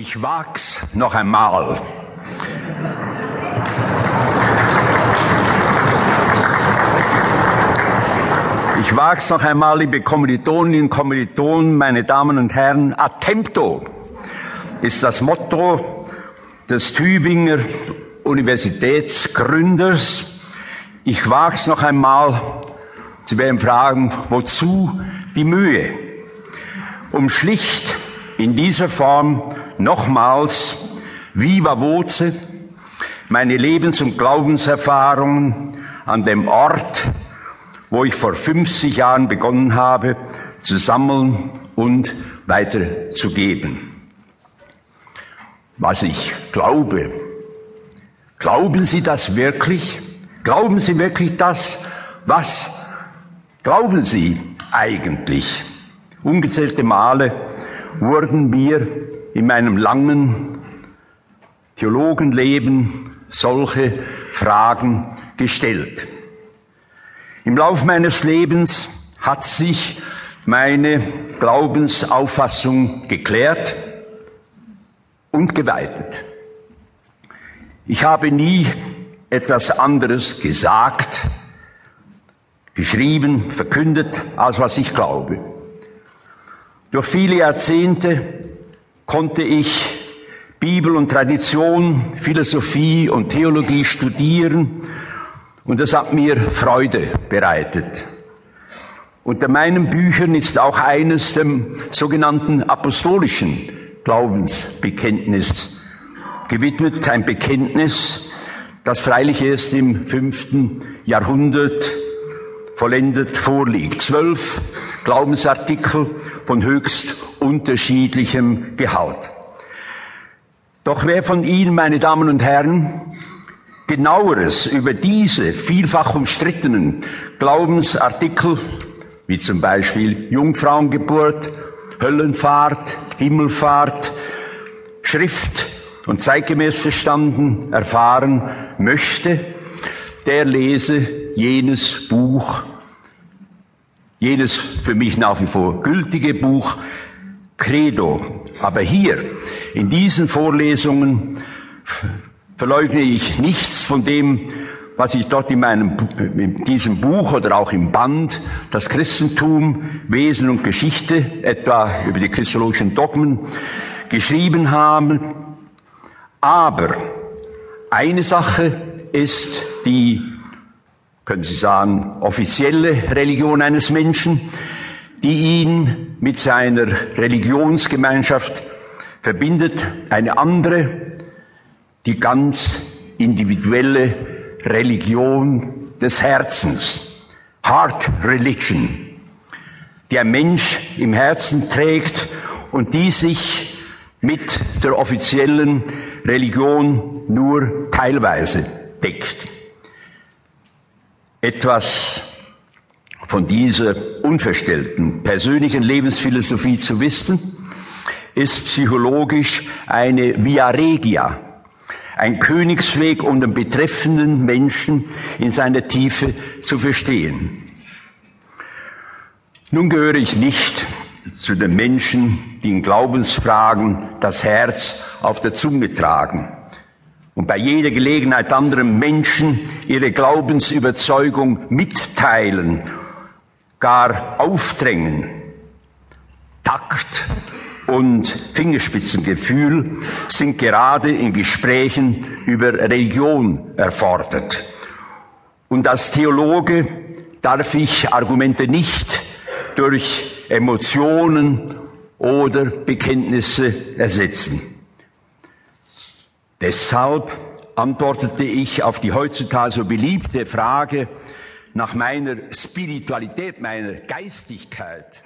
Ich wag's noch einmal. Ich wag's noch einmal, liebe Kommilitoninnen und Kommilitonen, meine Damen und Herren. Attempto ist das Motto des Tübinger Universitätsgründers. Ich wag's noch einmal. Sie werden fragen, wozu die Mühe? Um schlicht in dieser Form nochmals viva voce meine Lebens- und Glaubenserfahrungen an dem Ort, wo ich vor 50 Jahren begonnen habe, zu sammeln und weiterzugeben. Was ich glaube. Glauben Sie das wirklich? Glauben Sie wirklich das? Was glauben Sie eigentlich? Ungezählte Male wurden mir in meinem langen Theologenleben solche Fragen gestellt. Im Lauf meines Lebens hat sich meine Glaubensauffassung geklärt und geweitet. Ich habe nie etwas anderes gesagt, geschrieben, verkündet, als was ich glaube. Durch viele Jahrzehnte konnte ich Bibel und Tradition, Philosophie und Theologie studieren und das hat mir Freude bereitet. Unter meinen Büchern ist auch eines dem sogenannten apostolischen Glaubensbekenntnis gewidmet, ein Bekenntnis, das freilich erst im fünften Jahrhundert vollendet vorliegt. Zwölf Glaubensartikel von höchst unterschiedlichem Gehalt. Doch wer von Ihnen, meine Damen und Herren, genaueres über diese vielfach umstrittenen Glaubensartikel, wie zum Beispiel Jungfrauengeburt, Höllenfahrt, Himmelfahrt, Schrift und zeitgemäß verstanden erfahren möchte, der lese jenes Buch, jenes für mich nach wie vor gültige Buch Credo. Aber hier, in diesen Vorlesungen, verleugne ich nichts von dem, was ich dort in, meinem, in diesem Buch oder auch im Band, das Christentum, Wesen und Geschichte, etwa über die christologischen Dogmen, geschrieben habe. Aber eine Sache ist die können Sie sagen, offizielle Religion eines Menschen, die ihn mit seiner Religionsgemeinschaft verbindet, eine andere, die ganz individuelle Religion des Herzens, Heart Religion, die ein Mensch im Herzen trägt und die sich mit der offiziellen Religion nur teilweise deckt. Etwas von dieser unverstellten persönlichen Lebensphilosophie zu wissen, ist psychologisch eine Via Regia, ein Königsweg, um den betreffenden Menschen in seiner Tiefe zu verstehen. Nun gehöre ich nicht zu den Menschen, die in Glaubensfragen das Herz auf der Zunge tragen und bei jeder Gelegenheit anderen Menschen ihre Glaubensüberzeugung mitteilen, gar aufdrängen. Takt und Fingerspitzengefühl sind gerade in Gesprächen über Religion erfordert. Und als Theologe darf ich Argumente nicht durch Emotionen oder Bekenntnisse ersetzen. Deshalb antwortete ich auf die heutzutage so beliebte Frage nach meiner Spiritualität, meiner Geistigkeit